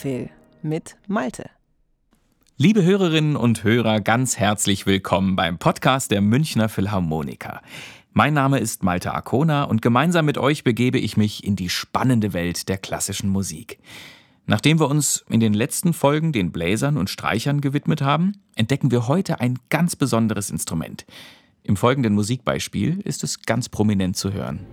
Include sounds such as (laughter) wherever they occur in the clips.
MPhil mit Malte. Liebe Hörerinnen und Hörer, ganz herzlich willkommen beim Podcast der Münchner Philharmoniker. Mein Name ist Malte Arkona und gemeinsam mit euch begebe ich mich in die spannende Welt der klassischen Musik. Nachdem wir uns in den letzten Folgen den Bläsern und Streichern gewidmet haben, entdecken wir heute ein ganz besonderes Instrument. Im folgenden Musikbeispiel ist es ganz prominent zu hören.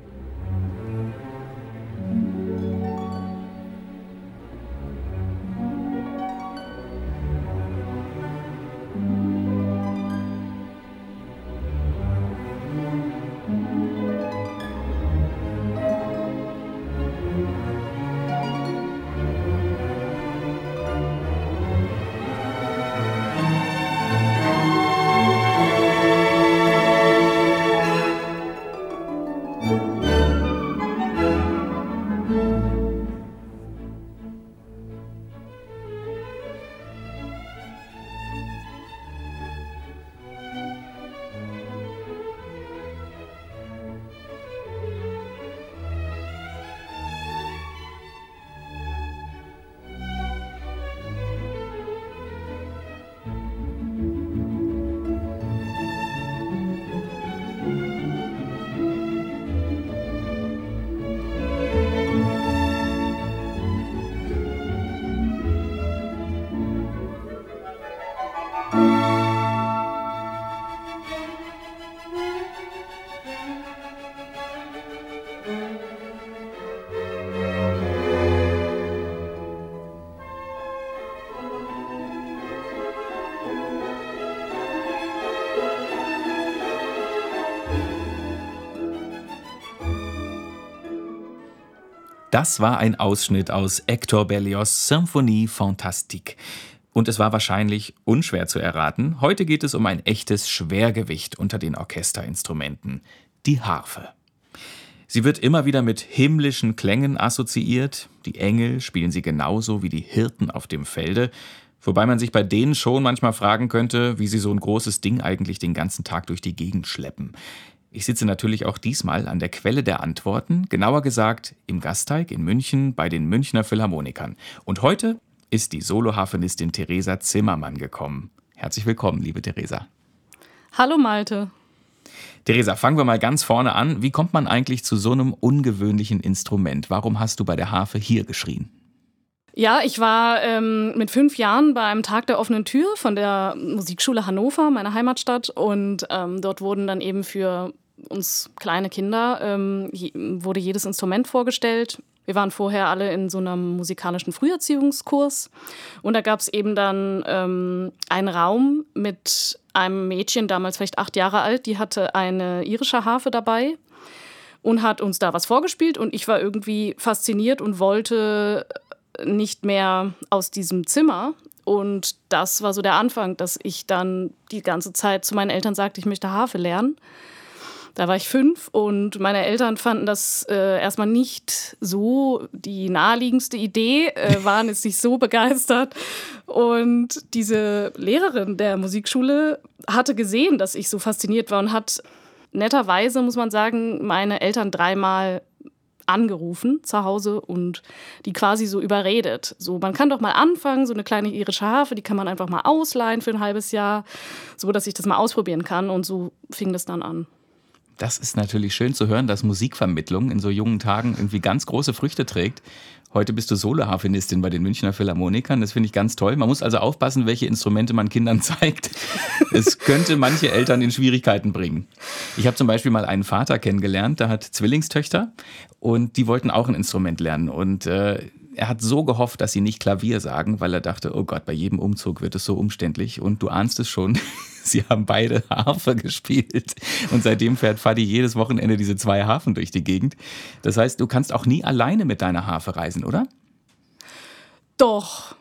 Das war ein Ausschnitt aus Hector Berlioz' Symphonie Fantastique. Und es war wahrscheinlich unschwer zu erraten, heute geht es um ein echtes Schwergewicht unter den Orchesterinstrumenten, die Harfe. Sie wird immer wieder mit himmlischen Klängen assoziiert, die Engel spielen sie genauso wie die Hirten auf dem Felde, wobei man sich bei denen schon manchmal fragen könnte, wie sie so ein großes Ding eigentlich den ganzen Tag durch die Gegend schleppen. Ich sitze natürlich auch diesmal an der Quelle der Antworten, genauer gesagt im Gasteig in München bei den Münchner Philharmonikern. Und heute ist die Soloharfenistin Theresa Zimmermann gekommen. Herzlich willkommen, liebe Theresa. Hallo Malte. Theresa, fangen wir mal ganz vorne an. Wie kommt man eigentlich zu so einem ungewöhnlichen Instrument? Warum hast du bei der Harfe hier geschrien? Ja, ich war ähm, mit fünf Jahren beim Tag der offenen Tür von der Musikschule Hannover, meiner Heimatstadt. Und ähm, dort wurden dann eben für uns kleine Kinder, ähm, wurde jedes Instrument vorgestellt. Wir waren vorher alle in so einem musikalischen Früherziehungskurs. Und da gab es eben dann ähm, einen Raum mit einem Mädchen, damals vielleicht acht Jahre alt, die hatte eine irische Harfe dabei und hat uns da was vorgespielt. Und ich war irgendwie fasziniert und wollte nicht mehr aus diesem Zimmer. Und das war so der Anfang, dass ich dann die ganze Zeit zu meinen Eltern sagte, ich möchte Harfe lernen. Da war ich fünf und meine Eltern fanden das äh, erstmal nicht so die naheliegendste Idee, äh, (laughs) waren jetzt nicht so begeistert. Und diese Lehrerin der Musikschule hatte gesehen, dass ich so fasziniert war und hat netterweise, muss man sagen, meine Eltern dreimal angerufen zu Hause und die quasi so überredet. So, man kann doch mal anfangen, so eine kleine irische Harfe, die kann man einfach mal ausleihen für ein halbes Jahr, so dass ich das mal ausprobieren kann. Und so fing das dann an. Das ist natürlich schön zu hören, dass Musikvermittlung in so jungen Tagen irgendwie ganz große Früchte trägt. Heute bist du Soloharfenistin bei den Münchner Philharmonikern. Das finde ich ganz toll. Man muss also aufpassen, welche Instrumente man Kindern (laughs) zeigt. Es könnte manche Eltern in Schwierigkeiten bringen. Ich habe zum Beispiel mal einen Vater kennengelernt, der hat Zwillingstöchter und die wollten auch ein Instrument lernen. Und äh, er hat so gehofft, dass sie nicht Klavier sagen, weil er dachte, oh Gott, bei jedem Umzug wird es so umständlich. Und du ahnst es schon, (laughs) sie haben beide (laughs) Harfe gespielt. Und seitdem fährt Fadi jedes Wochenende diese zwei Harfen durch die Gegend. Das heißt, du kannst auch nie alleine mit deiner Harfe reisen, oder? Doch,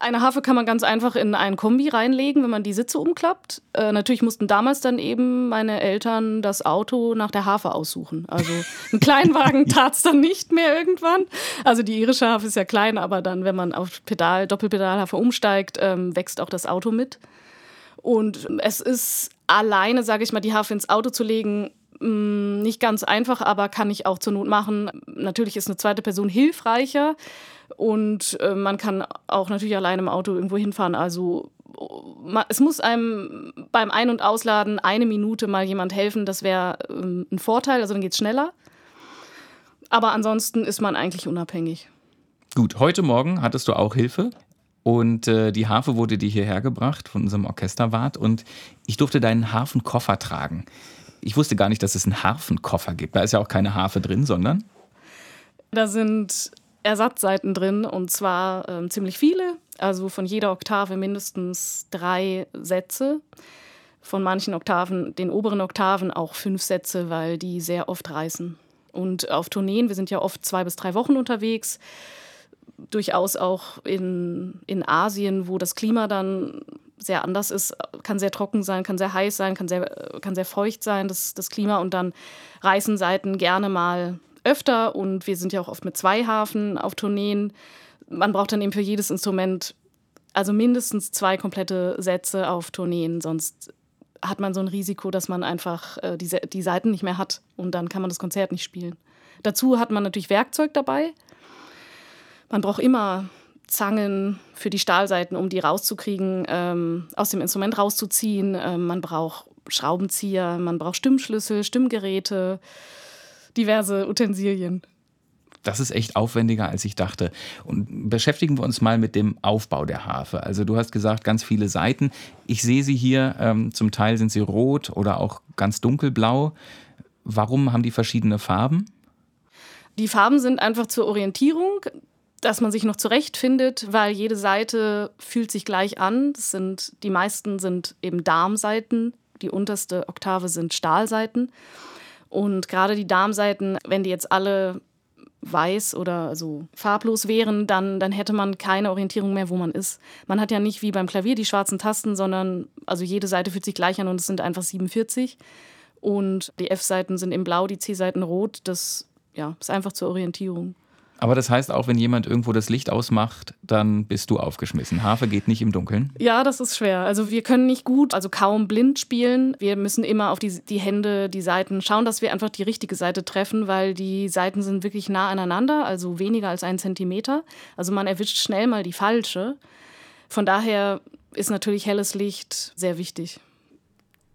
eine Harfe kann man ganz einfach in ein Kombi reinlegen, wenn man die Sitze umklappt. Äh, natürlich mussten damals dann eben meine Eltern das Auto nach der Harfe aussuchen. Also (laughs) ein Kleinwagen tat es dann nicht mehr irgendwann. Also die irische Harfe ist ja klein, aber dann, wenn man auf Pedal, Doppelpedalharfe umsteigt, ähm, wächst auch das Auto mit. Und es ist alleine, sage ich mal, die Harfe ins Auto zu legen, Mm, nicht ganz einfach, aber kann ich auch zur Not machen. Natürlich ist eine zweite Person hilfreicher und äh, man kann auch natürlich alleine im Auto irgendwo hinfahren. Also es muss einem beim Ein- und Ausladen eine Minute mal jemand helfen. Das wäre ähm, ein Vorteil, also dann geht es schneller. Aber ansonsten ist man eigentlich unabhängig. Gut, heute Morgen hattest du auch Hilfe. Und äh, die Harfe wurde dir hierher gebracht von unserem Orchesterwart und ich durfte deinen Harfenkoffer tragen. Ich wusste gar nicht, dass es einen Harfenkoffer gibt. Da ist ja auch keine Harfe drin, sondern. Da sind Ersatzseiten drin und zwar ähm, ziemlich viele. Also von jeder Oktave mindestens drei Sätze. Von manchen Oktaven, den oberen Oktaven auch fünf Sätze, weil die sehr oft reißen. Und auf Tourneen, wir sind ja oft zwei bis drei Wochen unterwegs, durchaus auch in, in Asien, wo das Klima dann sehr anders ist, kann sehr trocken sein, kann sehr heiß sein, kann sehr, kann sehr feucht sein, das, das Klima. Und dann reißen Seiten gerne mal öfter. Und wir sind ja auch oft mit zwei Hafen auf Tourneen. Man braucht dann eben für jedes Instrument also mindestens zwei komplette Sätze auf Tourneen, sonst hat man so ein Risiko, dass man einfach äh, die, die Seiten nicht mehr hat und dann kann man das Konzert nicht spielen. Dazu hat man natürlich Werkzeug dabei. Man braucht immer Zangen für die Stahlseiten, um die rauszukriegen, ähm, aus dem Instrument rauszuziehen. Ähm, man braucht Schraubenzieher, man braucht Stimmschlüssel, Stimmgeräte, diverse Utensilien. Das ist echt aufwendiger, als ich dachte. Und beschäftigen wir uns mal mit dem Aufbau der Harfe. Also du hast gesagt, ganz viele Seiten. Ich sehe sie hier, ähm, zum Teil sind sie rot oder auch ganz dunkelblau. Warum haben die verschiedene Farben? Die Farben sind einfach zur Orientierung dass man sich noch zurechtfindet, weil jede Seite fühlt sich gleich an. Das sind, die meisten sind eben Darmseiten, die unterste Oktave sind Stahlseiten. Und gerade die Darmseiten, wenn die jetzt alle weiß oder so farblos wären, dann, dann hätte man keine Orientierung mehr, wo man ist. Man hat ja nicht wie beim Klavier die schwarzen Tasten, sondern also jede Seite fühlt sich gleich an und es sind einfach 47. Und die F-Seiten sind in blau, die C-Seiten rot. Das ja, ist einfach zur Orientierung. Aber das heißt auch, wenn jemand irgendwo das Licht ausmacht, dann bist du aufgeschmissen. Harfe geht nicht im Dunkeln. Ja, das ist schwer. Also wir können nicht gut, also kaum blind spielen. Wir müssen immer auf die, die Hände, die Seiten schauen, dass wir einfach die richtige Seite treffen, weil die Seiten sind wirklich nah aneinander, also weniger als einen Zentimeter. Also man erwischt schnell mal die falsche. Von daher ist natürlich helles Licht sehr wichtig.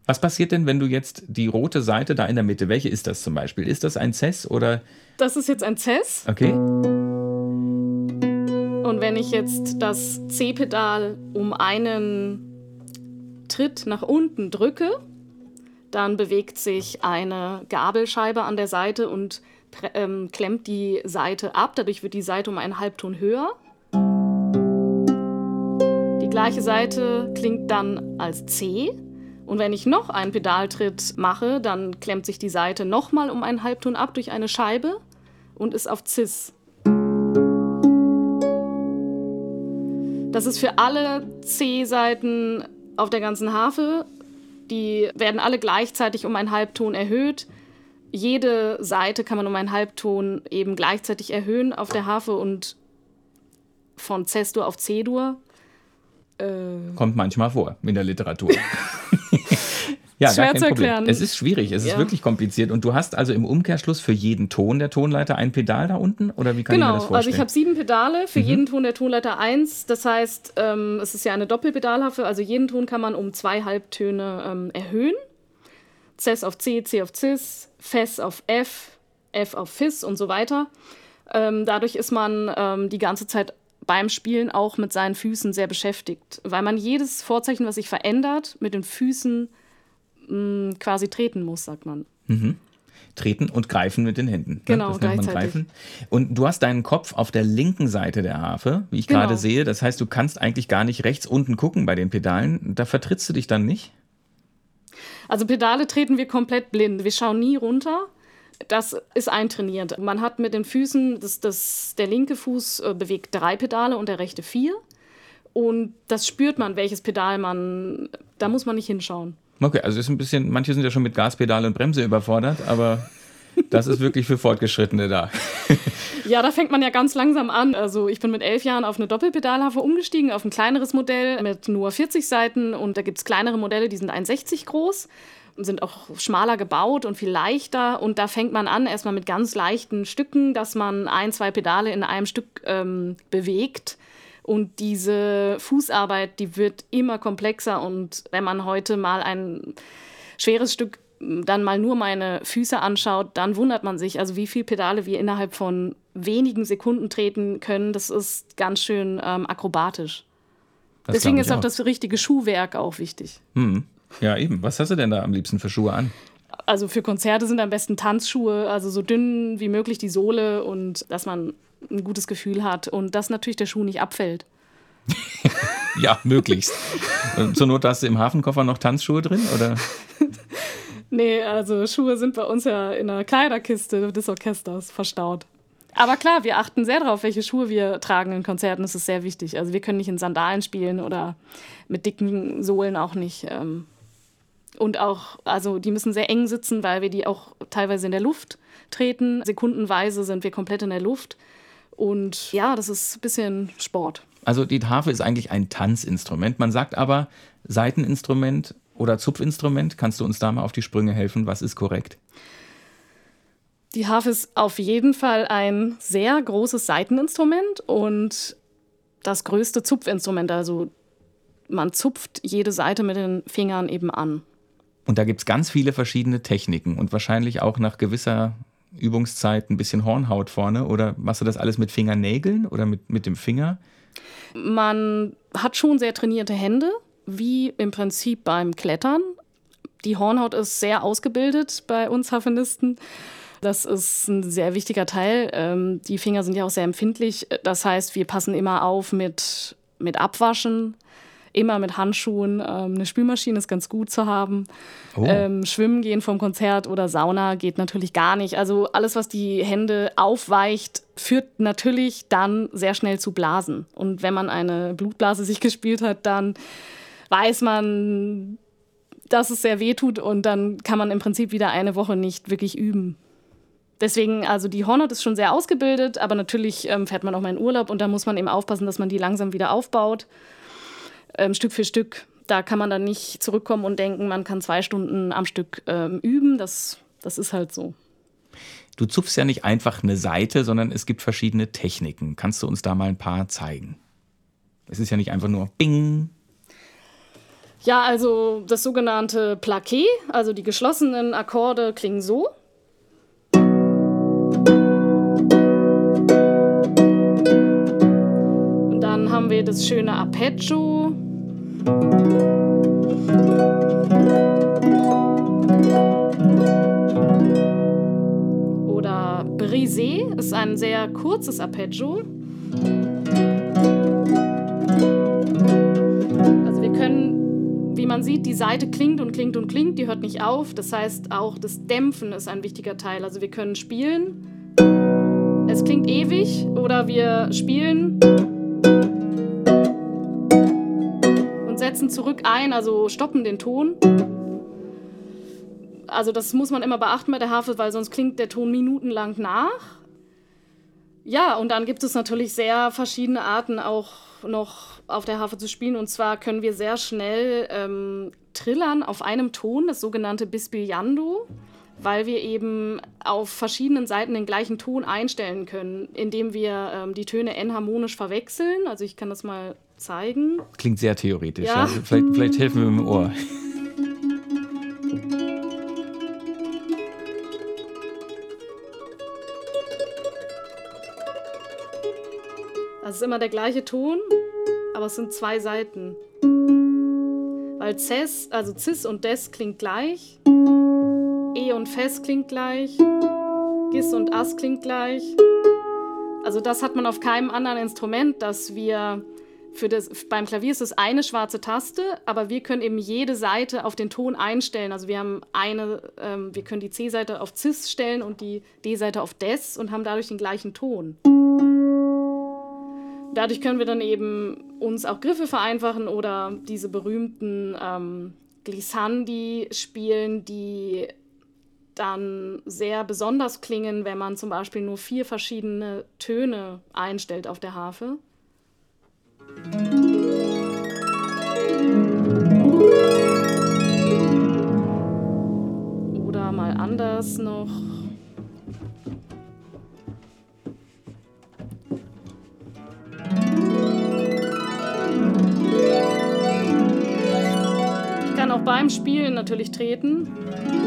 Was passiert denn, wenn du jetzt die rote Seite da in der Mitte, welche ist das zum Beispiel? Ist das ein Cess oder? Das ist jetzt ein Cess. Okay. Und wenn ich jetzt das C-Pedal um einen Tritt nach unten drücke, dann bewegt sich eine Gabelscheibe an der Seite und ähm, klemmt die Seite ab. Dadurch wird die Seite um einen Halbton höher. Die gleiche Seite klingt dann als C. Und wenn ich noch einen Pedaltritt mache, dann klemmt sich die Seite nochmal um einen Halbton ab durch eine Scheibe und ist auf Cis. Das ist für alle C-Seiten auf der ganzen Harfe. Die werden alle gleichzeitig um einen Halbton erhöht. Jede Seite kann man um einen Halbton eben gleichzeitig erhöhen auf der Harfe und von C-Dur auf C-Dur. Äh Kommt manchmal vor in der Literatur. (laughs) Ja, Schwer zu erklären. Es ist schwierig, es ja. ist wirklich kompliziert. Und du hast also im Umkehrschluss für jeden Ton der Tonleiter ein Pedal da unten? Oder wie kann genau, ich mir das vorstellen? also ich habe sieben Pedale, für mhm. jeden Ton der Tonleiter eins. Das heißt, ähm, es ist ja eine Doppelpedalhafe, also jeden Ton kann man um zwei Halbtöne ähm, erhöhen. Cs auf C, C auf Cis, Fes auf F, F auf Fis und so weiter. Ähm, dadurch ist man ähm, die ganze Zeit beim Spielen auch mit seinen Füßen sehr beschäftigt, weil man jedes Vorzeichen, was sich verändert, mit den Füßen mh, quasi treten muss, sagt man. Mhm. Treten und greifen mit den Händen. Ne? Genau, das nennt man greifen. Und du hast deinen Kopf auf der linken Seite der Harfe, wie ich genau. gerade sehe. Das heißt, du kannst eigentlich gar nicht rechts unten gucken bei den Pedalen. Da vertrittst du dich dann nicht? Also Pedale treten wir komplett blind. Wir schauen nie runter. Das ist eintrainiert. Man hat mit den Füßen, das, das, der linke Fuß äh, bewegt drei Pedale und der rechte vier. Und das spürt man, welches Pedal man, da muss man nicht hinschauen. Okay, also ist ein bisschen, manche sind ja schon mit Gaspedal und Bremse überfordert, aber das ist wirklich für Fortgeschrittene da. (laughs) ja, da fängt man ja ganz langsam an. Also ich bin mit elf Jahren auf eine Doppelpedalhafe umgestiegen, auf ein kleineres Modell mit nur 40 Seiten und da gibt es kleinere Modelle, die sind 1,60 groß. sind auch schmaler gebaut und viel leichter. Und da fängt man an, erstmal mit ganz leichten Stücken, dass man ein, zwei Pedale in einem Stück ähm, bewegt. Und diese Fußarbeit, die wird immer komplexer. Und wenn man heute mal ein schweres Stück dann mal nur meine Füße anschaut, dann wundert man sich, also wie viele Pedale wir innerhalb von wenigen Sekunden treten können. Das ist ganz schön ähm, akrobatisch. Das Deswegen ist auch, auch das richtige Schuhwerk auch wichtig. Hm. Ja, eben. Was hast du denn da am liebsten für Schuhe an? Also für Konzerte sind am besten Tanzschuhe, also so dünn wie möglich die Sohle und dass man ein gutes Gefühl hat und dass natürlich der Schuh nicht abfällt. ja, möglichst. Zur Not hast du im Hafenkoffer noch Tanzschuhe drin, oder? nee, also Schuhe sind bei uns ja in der Kleiderkiste des Orchesters verstaut. Aber klar, wir achten sehr darauf, welche Schuhe wir tragen in Konzerten. Das ist sehr wichtig. Also wir können nicht in Sandalen spielen oder mit dicken Sohlen auch nicht. Ähm. Und auch, also die müssen sehr eng sitzen, weil wir die auch teilweise in der Luft treten. Sekundenweise sind wir komplett in der Luft. Und ja, das ist ein bisschen Sport. Also die Harfe ist eigentlich ein Tanzinstrument. Man sagt aber Saiteninstrument oder Zupfinstrument. Kannst du uns da mal auf die Sprünge helfen? Was ist korrekt? Die Harfe ist auf jeden Fall ein sehr großes Saiteninstrument und das größte Zupfinstrument. Also man zupft jede Seite mit den Fingern eben an. Und da gibt es ganz viele verschiedene Techniken und wahrscheinlich auch nach gewisser Übungszeit ein bisschen Hornhaut vorne. Oder machst du das alles mit Fingernägeln oder mit, mit dem Finger? Man hat schon sehr trainierte Hände, wie im Prinzip beim Klettern. Die Hornhaut ist sehr ausgebildet bei uns Harfenisten. Das ist ein sehr wichtiger Teil. Ähm, die Finger sind ja auch sehr empfindlich. Das heißt, wir passen immer auf mit, mit Abwaschen, immer mit Handschuhen. Ähm, eine Spülmaschine ist ganz gut zu haben. Oh. Ähm, Schwimmen gehen vom Konzert oder Sauna geht natürlich gar nicht. Also alles, was die Hände aufweicht, führt natürlich dann sehr schnell zu Blasen. Und wenn man eine Blutblase (laughs) sich gespielt hat, dann weiß man, dass es sehr weh tut und dann kann man im Prinzip wieder eine Woche nicht wirklich üben. Deswegen, also die Hornhaut ist schon sehr ausgebildet, aber natürlich ähm, fährt man auch mal in Urlaub und da muss man eben aufpassen, dass man die langsam wieder aufbaut, ähm, Stück für Stück. Da kann man dann nicht zurückkommen und denken, man kann zwei Stunden am Stück ähm, üben. Das, das ist halt so. Du zupfst ja nicht einfach eine Seite, sondern es gibt verschiedene Techniken. Kannst du uns da mal ein paar zeigen? Es ist ja nicht einfach nur Bing. Ja, also das sogenannte Plaquet, also die geschlossenen Akkorde klingen so. haben wir das schöne Arpeggio. Oder Brisé ist ein sehr kurzes Arpeggio. Also wir können, wie man sieht, die Seite klingt und klingt und klingt, die hört nicht auf. Das heißt, auch das Dämpfen ist ein wichtiger Teil. Also wir können spielen, es klingt ewig oder wir spielen setzen zurück ein, also stoppen den Ton. Also das muss man immer beachten bei der Harfe, weil sonst klingt der Ton minutenlang nach. Ja, und dann gibt es natürlich sehr verschiedene Arten auch noch auf der Harfe zu spielen. Und zwar können wir sehr schnell ähm, trillern auf einem Ton, das sogenannte Bisbigliando, weil wir eben auf verschiedenen Seiten den gleichen Ton einstellen können, indem wir ähm, die Töne enharmonisch verwechseln. Also ich kann das mal zeigen. Klingt sehr theoretisch. Ja. Also vielleicht, vielleicht helfen wir mit dem Ohr. Das ist immer der gleiche Ton, aber es sind zwei Seiten. Weil Cis, also Cis und Des klingt gleich. Und Fes klingt gleich. Gis und As klingt gleich. Also das hat man auf keinem anderen Instrument, dass wir für das, beim Klavier ist es eine schwarze Taste, aber wir können eben jede Seite auf den Ton einstellen. Also wir haben eine, ähm, wir können die C-Seite auf Cis stellen und die D-Seite auf Des und haben dadurch den gleichen Ton. Dadurch können wir dann eben uns auch Griffe vereinfachen oder diese berühmten ähm, Glissandi spielen, die dann sehr besonders klingen, wenn man zum Beispiel nur vier verschiedene Töne einstellt auf der Harfe. Musik woanders noch Ich kann auch beim Spielen natürlich treten.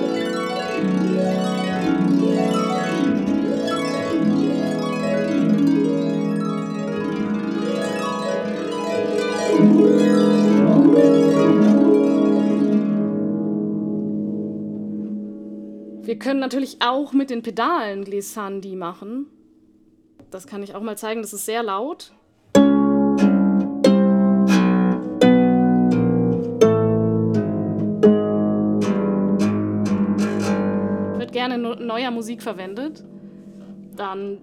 Wir können natürlich auch mit den Pedalen Glissandi machen. Das kann ich auch mal zeigen, das ist sehr laut. Wird gerne neuer Musik verwendet. Dann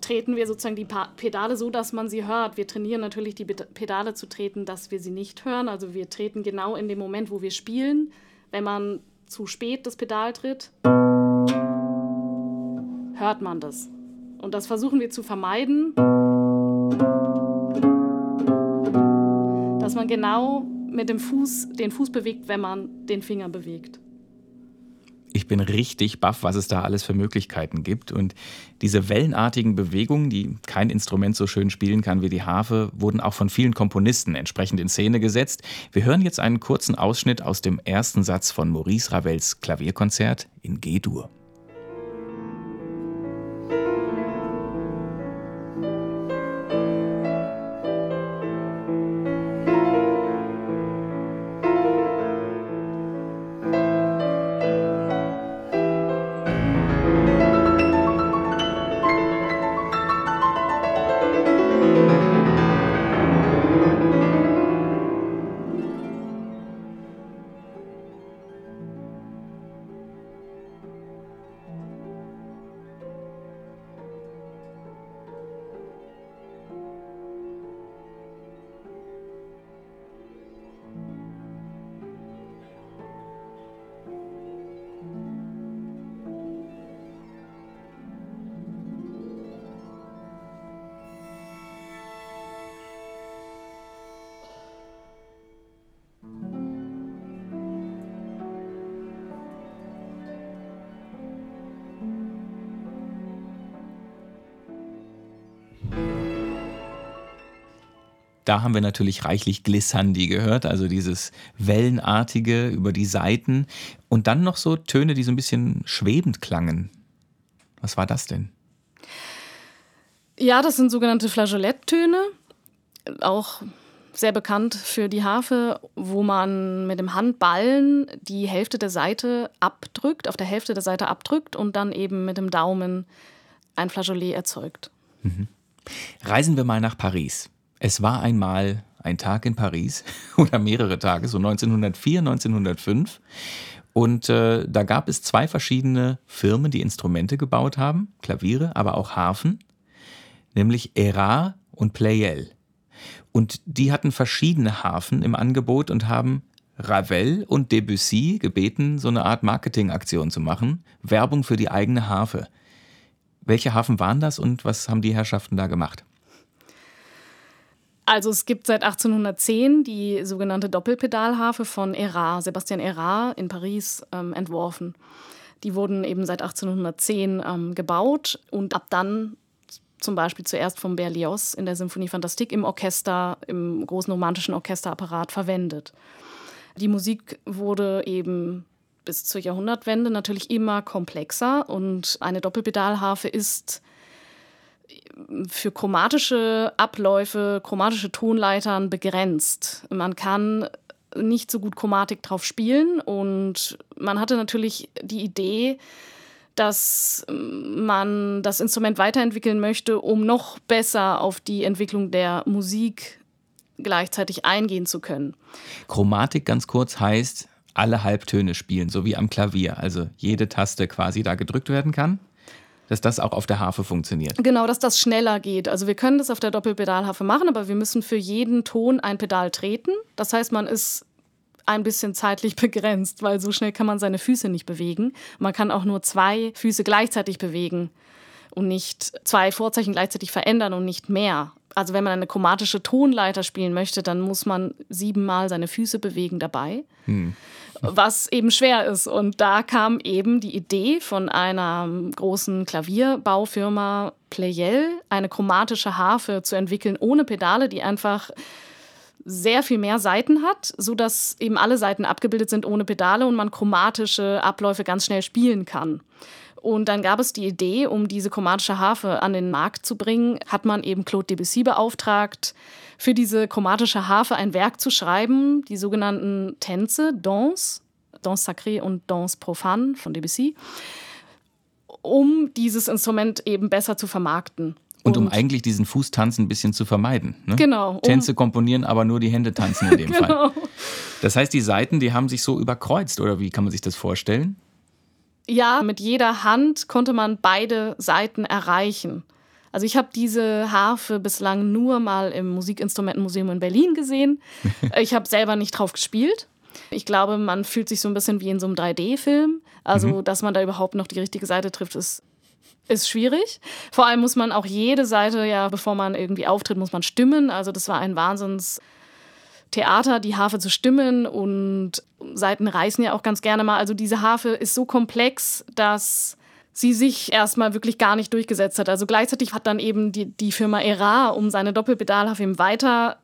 treten wir sozusagen die Pedale so, dass man sie hört. Wir trainieren natürlich die Pedale zu treten, dass wir sie nicht hören. Also wir treten genau in dem Moment, wo wir spielen. Wenn man zu spät das Pedal tritt, hört man das. Und das versuchen wir zu vermeiden, dass man genau mit dem Fuß den Fuß bewegt, wenn man den Finger bewegt. Ich bin richtig baff, was es da alles für Möglichkeiten gibt. Und diese wellenartigen Bewegungen, die kein Instrument so schön spielen kann wie die Harfe, wurden auch von vielen Komponisten entsprechend in Szene gesetzt. Wir hören jetzt einen kurzen Ausschnitt aus dem ersten Satz von Maurice Ravels Klavierkonzert in G-Dur. Da haben wir natürlich reichlich Glissandi gehört, also dieses Wellenartige über die Saiten und dann noch so Töne, die so ein bisschen schwebend klangen. Was war das denn? Ja, das sind sogenannte Flageoletttöne, auch sehr bekannt für die Harfe, wo man mit dem Handballen die Hälfte der Seite abdrückt, auf der Hälfte der Seite abdrückt und dann eben mit dem Daumen ein Flageolet erzeugt. Mhm. Reisen wir mal nach Paris. Es war einmal ein Tag in Paris (laughs) oder mehrere Tage, so 1904, 1905. Und äh, da gab es zwei verschiedene Firmen, die Instrumente gebaut haben, Klaviere, aber auch Harfen, nämlich Erard und Pleyel. Und die hatten verschiedene Harfen im Angebot und haben Ravel und Debussy gebeten, so eine Art Marketingaktion zu machen, Werbung für die eigene Harfe. Welche Hafen waren das und was haben die Herrschaften da gemacht? Also es gibt seit 1810 die sogenannte Doppelpedalharfe von Erard, Sebastian Erard in Paris ähm, entworfen. Die wurden eben seit 1810 ähm, gebaut und ab dann zum Beispiel zuerst vom Berlioz in der Symphonie Fantastique im Orchester, im großen romantischen Orchesterapparat verwendet. Die Musik wurde eben bis zur Jahrhundertwende natürlich immer komplexer und eine Doppelpedalharfe ist für chromatische Abläufe, chromatische Tonleitern begrenzt. Man kann nicht so gut Chromatik drauf spielen und man hatte natürlich die Idee, dass man das Instrument weiterentwickeln möchte, um noch besser auf die Entwicklung der Musik gleichzeitig eingehen zu können. Chromatik ganz kurz heißt alle Halbtöne spielen, so wie am Klavier, also jede Taste quasi da gedrückt werden kann dass das auch auf der Harfe funktioniert. Genau, dass das schneller geht. Also wir können das auf der Doppelpedalharfe machen, aber wir müssen für jeden Ton ein Pedal treten. Das heißt, man ist ein bisschen zeitlich (laughs) begrenzt, weil so schnell kann man seine Füße nicht bewegen. Man kann auch nur zwei Füße gleichzeitig bewegen und nicht zwei Vorzeichen gleichzeitig verändern und nicht mehr. Also wenn man eine chromatische Tonleiter spielen möchte, dann muss man siebenmal seine Füße bewegen dabei. Hm. Was eben schwer ist. Und da kam eben die Idee von einer großen Klavierbaufirma Pleyel, eine chromatische Harfe zu entwickeln ohne Pedale, die einfach sehr viel mehr Seiten hat, sodass eben alle Seiten abgebildet sind ohne Pedale und man chromatische Abläufe ganz schnell spielen kann. Und dann gab es die Idee, um diese chromatische Harfe an den Markt zu bringen, hat man eben Claude Debussy beauftragt, für diese chromatische Harfe ein Werk zu schreiben, die sogenannten Tänze, Danse, Danse sacrée und Danse profane von Debussy, um dieses Instrument eben besser zu vermarkten. Und, um eigentlich diesen Fußtanz ein bisschen zu vermeiden. Ne? Genau. Um Tänze komponieren, aber nur die Hände tanzen in dem (laughs) genau. Fall. Das heißt, die Seiten, die haben sich so überkreuzt, oder wie kann man sich das vorstellen? Ja, mit jeder Hand konnte man beide Seiten erreichen. Also ich habe diese Harfe bislang nur mal im Musikinstrumentenmuseum in Berlin gesehen. (laughs) Ich habe selber nicht drauf gespielt. Ich glaube, man fühlt sich so ein bisschen wie in so einem 3D-Film. Also, mhm. dass man da überhaupt noch die richtige Seite trifft, ist, ist schwierig. Vor allem muss man auch jede Seite, ja, bevor man irgendwie auftritt, muss man stimmen. Also, das war ein Wahnsinns Theater, die Harfe zu stimmen und Seiten reißen ja auch ganz gerne mal. Also diese Harfe ist so komplex, dass sie sich erstmal wirklich gar nicht durchgesetzt hat. Also gleichzeitig hat dann eben die, die Firma Era, um seine Doppelpedalharfe eben weiter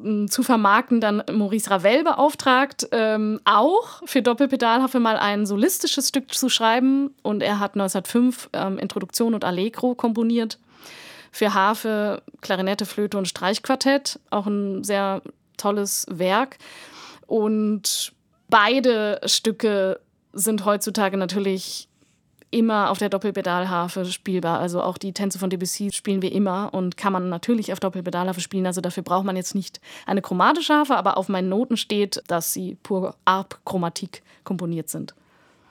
hm, zu vermarkten, dann Maurice Ravel beauftragt, ähm, auch für Doppelpedalharfe mal ein solistisches Stück zu schreiben. Und er hat 1905 ähm, Introduktion und Allegro komponiert für Harfe, Klarinette, Flöte und Streichquartett. Auch ein sehr tolles Werk. Und beide Stücke sind heutzutage natürlich immer auf der Doppelpedalharfe spielbar. Also auch die Tänze von Debussy spielen wir immer und kann man natürlich auf Doppelpedalharfe spielen. Also dafür braucht man jetzt nicht eine chromatische Harfe, aber auf meinen Noten steht, dass sie pur Arp-Chromatik komponiert sind.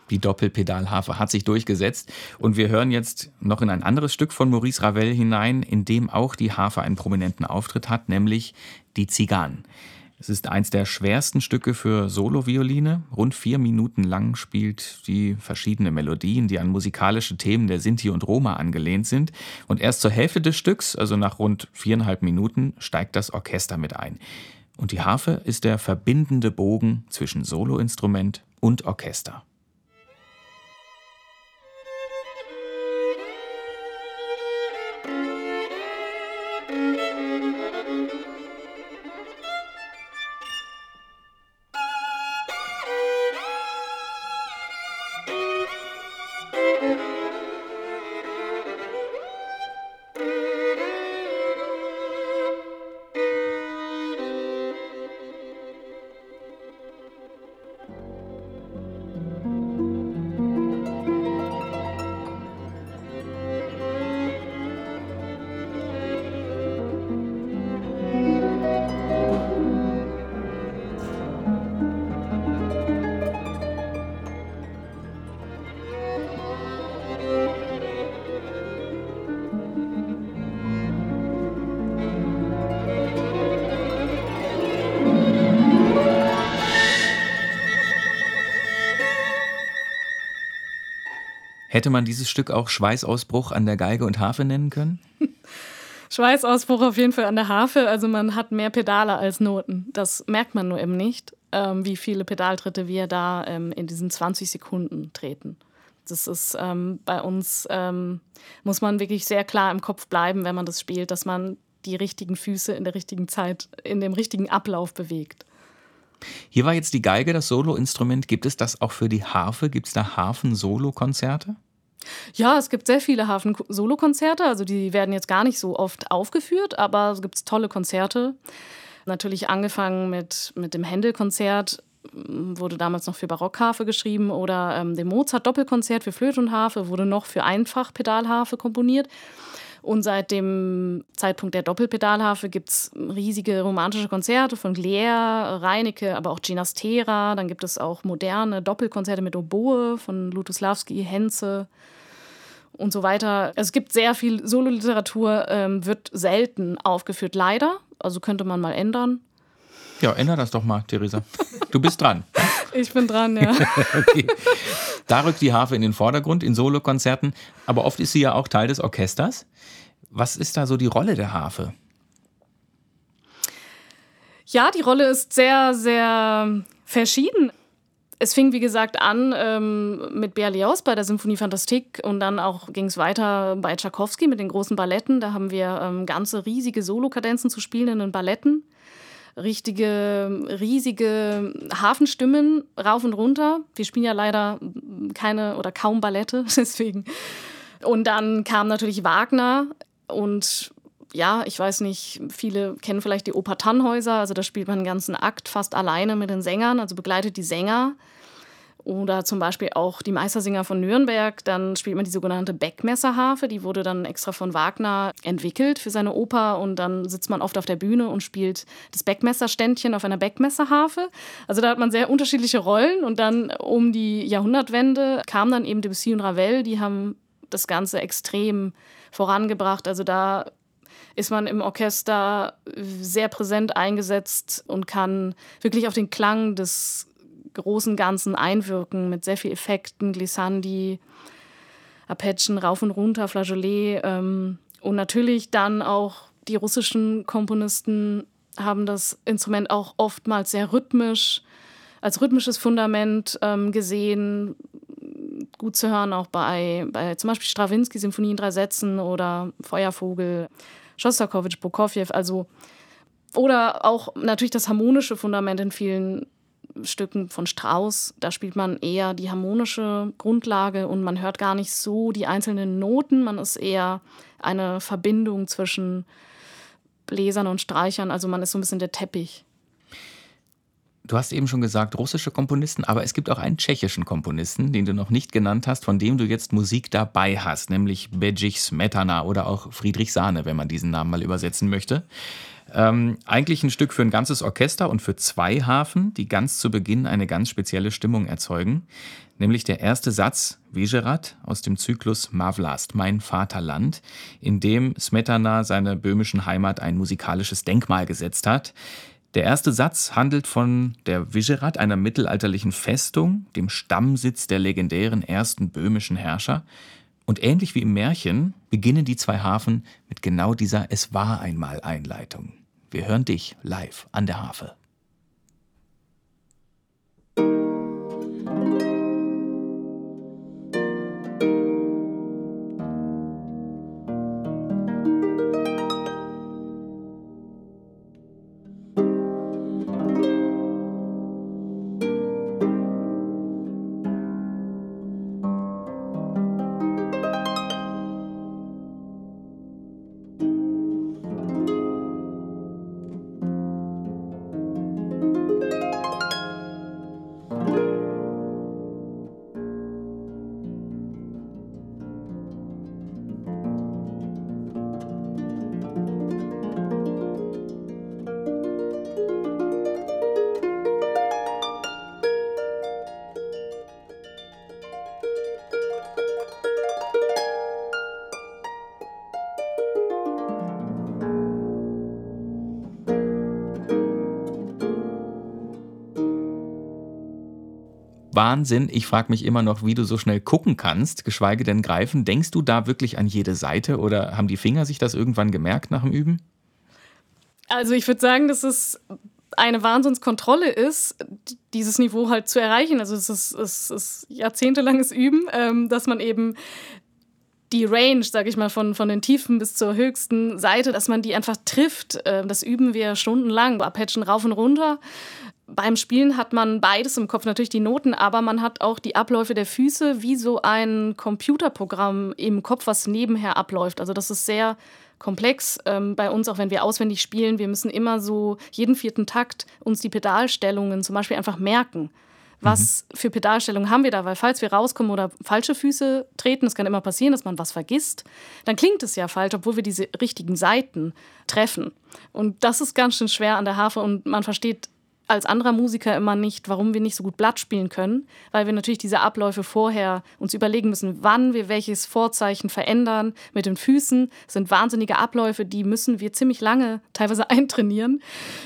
Die Doppelpedalharfe hat sich durchgesetzt. Und wir hören jetzt noch in ein anderes Stück von Maurice Ravel hinein, in dem auch die Harfe einen prominenten Auftritt hat, nämlich die Zigarren. Es ist eins der schwersten Stücke für Solovioline. Rund vier Minuten lang spielt die verschiedene Melodien, die an musikalische Themen der Sinti und Roma angelehnt sind. Und erst zur Hälfte des Stücks, also nach rund viereinhalb Minuten, steigt das Orchester mit ein. Und die Harfe ist der verbindende Bogen zwischen Soloinstrument und Orchester. Hätte man dieses Stück auch Schweißausbruch an der Geige und Harfe nennen können? (laughs) Schweißausbruch auf jeden Fall an der Harfe. Also man hat mehr Pedale als Noten. Das merkt man nur eben nicht, ähm, wie viele Pedaltritte wir da ähm, in diesen 20 Sekunden treten. Das ist ähm, bei uns, ähm, muss man wirklich sehr klar im Kopf bleiben, wenn man das spielt, dass man die richtigen Füße in der richtigen Zeit, in dem richtigen Ablauf bewegt. Hier war jetzt die Geige das Soloinstrument. Gibt es das auch für die Harfe? Gibt es da Harfen-Solo-Konzerte? Ja, es gibt sehr viele Hafen-Solo-Konzerte. Also die werden jetzt gar nicht so oft aufgeführt, aber es gibt tolle Konzerte. Natürlich angefangen mit, mit dem Händel-Konzert, wurde damals noch für Barockharfe geschrieben, oder ähm, dem Mozart-Doppelkonzert für Flöte und Harfe wurde noch für Einfachpedalharfe komponiert. Und seit dem Zeitpunkt der Doppelpedalharfe gibt es riesige romantische Konzerte von Glier, Reinecke, aber auch Ginastera. Dann gibt es auch moderne Doppelkonzerte mit Oboe von Lutoslawski, Henze und so weiter. Es gibt sehr viel Sololiteratur, ähm, wird selten aufgeführt, leider. Also könnte man mal ändern. Ja, ändere das doch mal, Theresa. Du bist dran. (laughs) ich bin dran, ja. (laughs) okay. Da rückt die Harfe in den Vordergrund in Solokonzerten, aber oft ist sie ja auch Teil des Orchesters. Was ist da so die Rolle der Harfe? Ja, die Rolle ist sehr, sehr verschieden. Es fing, wie gesagt, an ähm, mit Berlioz bei der Symphonie Fantastik und dann auch ging es weiter bei Tchaikovsky mit den großen Balletten. Da haben wir ähm, ganze riesige Solokadenzen zu spielen in den Balletten. Richtige, riesige Hafenstimmen rauf und runter. Wir spielen ja leider keine oder kaum Ballette, (laughs) deswegen. Und dann kam natürlich Wagner und ja, ich weiß nicht, viele kennen vielleicht die Oper Tannhäuser, also da spielt man den ganzen Akt fast alleine mit den Sängern, also begleitet die Sänger. Oder zum Beispiel auch die Meistersinger von Nürnberg. Dann spielt man die sogenannte Beckmesserharfe. Die wurde dann extra von Wagner entwickelt für seine Oper. Und dann sitzt man oft auf der Bühne und spielt das Beckmesserständchen auf einer Beckmesserharfe. Also da hat man sehr unterschiedliche Rollen. Und dann um die Jahrhundertwende kam dann eben Debussy und Ravel. Die haben das Ganze extrem vorangebracht. Also da ist man im Orchester sehr präsent eingesetzt und kann wirklich auf den Klang des großen Ganzen einwirken mit sehr viel Effekten, Glissandi, Arpeggien rauf und runter, Flageolet ähm, und natürlich dann auch die russischen Komponisten haben das Instrument auch oftmals sehr rhythmisch als rhythmisches Fundament ähm, gesehen, gut zu hören auch bei, bei zum Beispiel Stravinsky Symphonie in drei Sätzen oder Feuervogel. Schostakowitsch, Prokofjew, also oder auch natürlich das harmonische Fundament in vielen Stücken von Strauss. Da spielt man eher die harmonische Grundlage und man hört gar nicht so die einzelnen Noten. Man ist eher eine Verbindung zwischen Bläsern und Streichern. Also man ist so ein bisschen der Teppich. Du hast eben schon gesagt, russische Komponisten, aber es gibt auch einen tschechischen Komponisten, den du noch nicht genannt hast, von dem du jetzt Musik dabei hast, nämlich Bedřich Smetana oder auch Friedrich Sahne, wenn man diesen Namen mal übersetzen möchte. Ähm, eigentlich ein Stück für ein ganzes Orchester und für zwei Hafen, die ganz zu Beginn eine ganz spezielle Stimmung erzeugen. Nämlich der erste Satz, Viserat, aus dem Zyklus Mavlast, Mein Vaterland, in dem Smetana seiner böhmischen Heimat ein musikalisches Denkmal gesetzt hat. Der erste Satz handelt von der Viserat, einer mittelalterlichen Festung, dem Stammsitz der legendären ersten böhmischen Herrscher. Und ähnlich wie im Märchen beginnen die zwei Hafen mit genau dieser Es war einmal Einleitung. Wir hören dich live an der Harfe. Wahnsinn. Ich frage mich immer noch, wie du so schnell gucken kannst, geschweige denn greifen. Denkst du da wirklich an jede Seite oder haben die Finger sich das irgendwann gemerkt nach dem Üben? Also ich würde sagen, dass es eine Wahnsinnskontrolle ist, dieses Niveau halt zu erreichen. Also es ist, es ist jahrzehntelanges Üben, ähm, dass man eben die Range, sage ich mal, von, von den Tiefen bis zur höchsten Seite, dass man die einfach trifft. Ähm, das üben wir stundenlang. Arpeggien rauf und runter beim Spielen hat man beides im Kopf, natürlich die Noten, aber man hat auch die Abläufe der Füße wie so ein Computerprogramm im Kopf, was nebenher abläuft. Also das ist sehr komplex ähm, bei uns, auch wenn wir auswendig spielen. Wir müssen immer so jeden vierten Takt uns die Pedalstellungen zum Beispiel einfach merken. Was mhm. für Pedalstellungen haben wir da? Weil falls wir rauskommen oder falsche Füße treten, es kann immer passieren, dass man was vergisst, dann klingt es ja falsch, obwohl wir diese richtigen Seiten treffen. Und das ist ganz schön schwer an der Harfe und man versteht als anderer Musiker immer nicht, warum wir nicht so gut Blatt spielen können, weil wir natürlich diese Abläufe vorher uns überlegen müssen, wann wir welches Vorzeichen verändern. Mit den Füßen das sind wahnsinnige Abläufe, die müssen wir ziemlich lange teilweise (laughs) eintrainieren.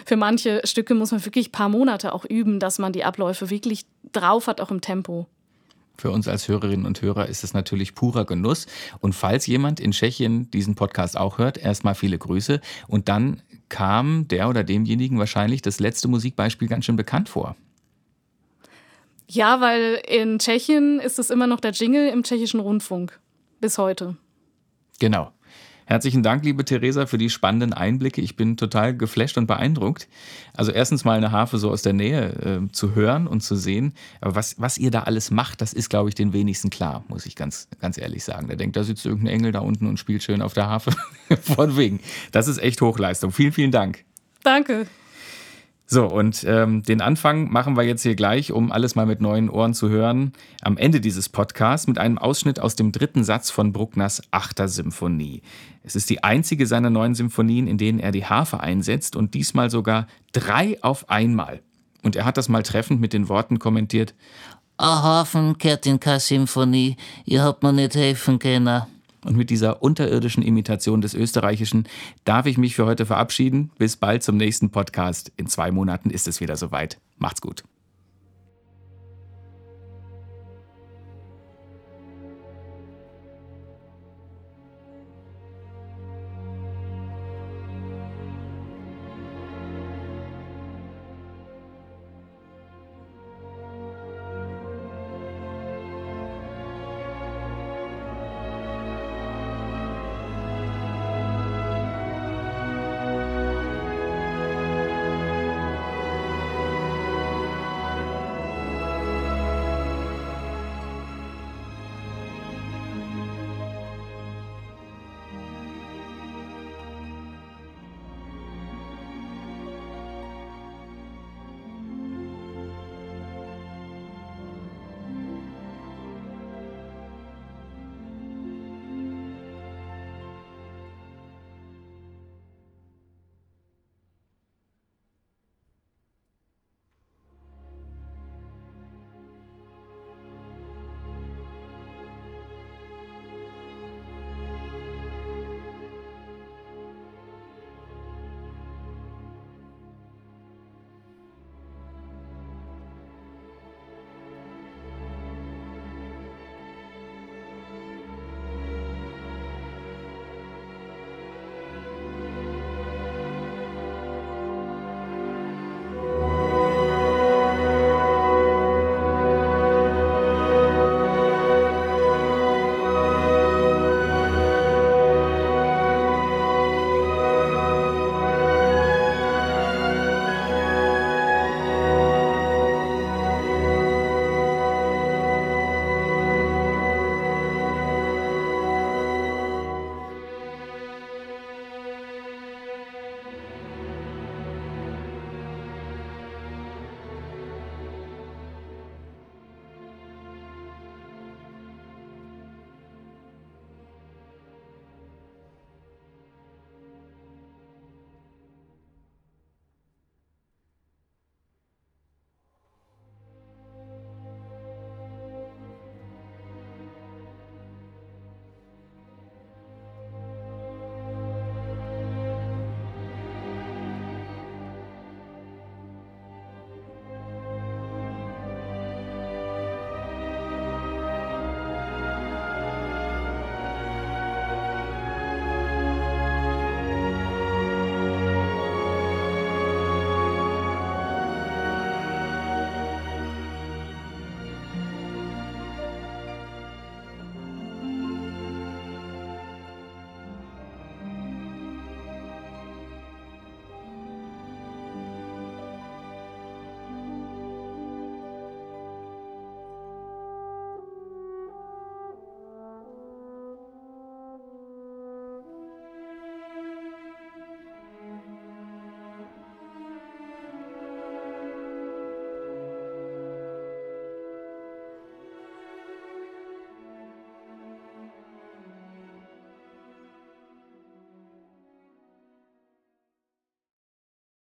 Für manche Stücke muss man wirklich ein paar Monate auch üben, dass man die Abläufe wirklich drauf hat, auch im Tempo. Für uns als Hörerinnen und Hörer ist es natürlich purer Genuss. Und falls jemand in Tschechien diesen Podcast auch hört, erstmal viele Grüße. Und dann kam der oder demjenigen wahrscheinlich das letzte Musikbeispiel ganz schön bekannt vor. Ja, weil in Tschechien ist es immer noch der Jingle im tschechischen Rundfunk. Bis heute. Genau. Herzlichen Dank, liebe Theresa, für die spannenden Einblicke. Ich bin total geflasht und beeindruckt. Also erstens mal eine Harfe so aus der Nähe äh, zu hören und zu sehen. Aber was, was ihr da alles macht, das ist, glaube ich, den wenigsten klar, muss ich ganz, ganz ehrlich sagen. Der denkt, da sitzt irgendein Engel da unten und spielt schön auf der Harfe. (laughs) Von wegen. Das ist echt Hochleistung. Vielen, vielen Dank. Danke. So, und ähm, den Anfang machen wir jetzt hier gleich, um alles mal mit neuen Ohren zu hören. Am Ende dieses Podcasts mit einem Ausschnitt aus dem dritten Satz von Bruckners Achter Symphonie. Es ist die einzige seiner neuen Symphonien, in denen er die Harfe einsetzt und diesmal sogar drei auf einmal. Und er hat das mal treffend mit den Worten kommentiert: A Hafen kehrt in keine Symphonie, ihr habt mir nicht helfen können. Und mit dieser unterirdischen Imitation des Österreichischen darf ich mich für heute verabschieden. Bis bald zum nächsten Podcast. In zwei Monaten ist es wieder soweit. Macht's gut.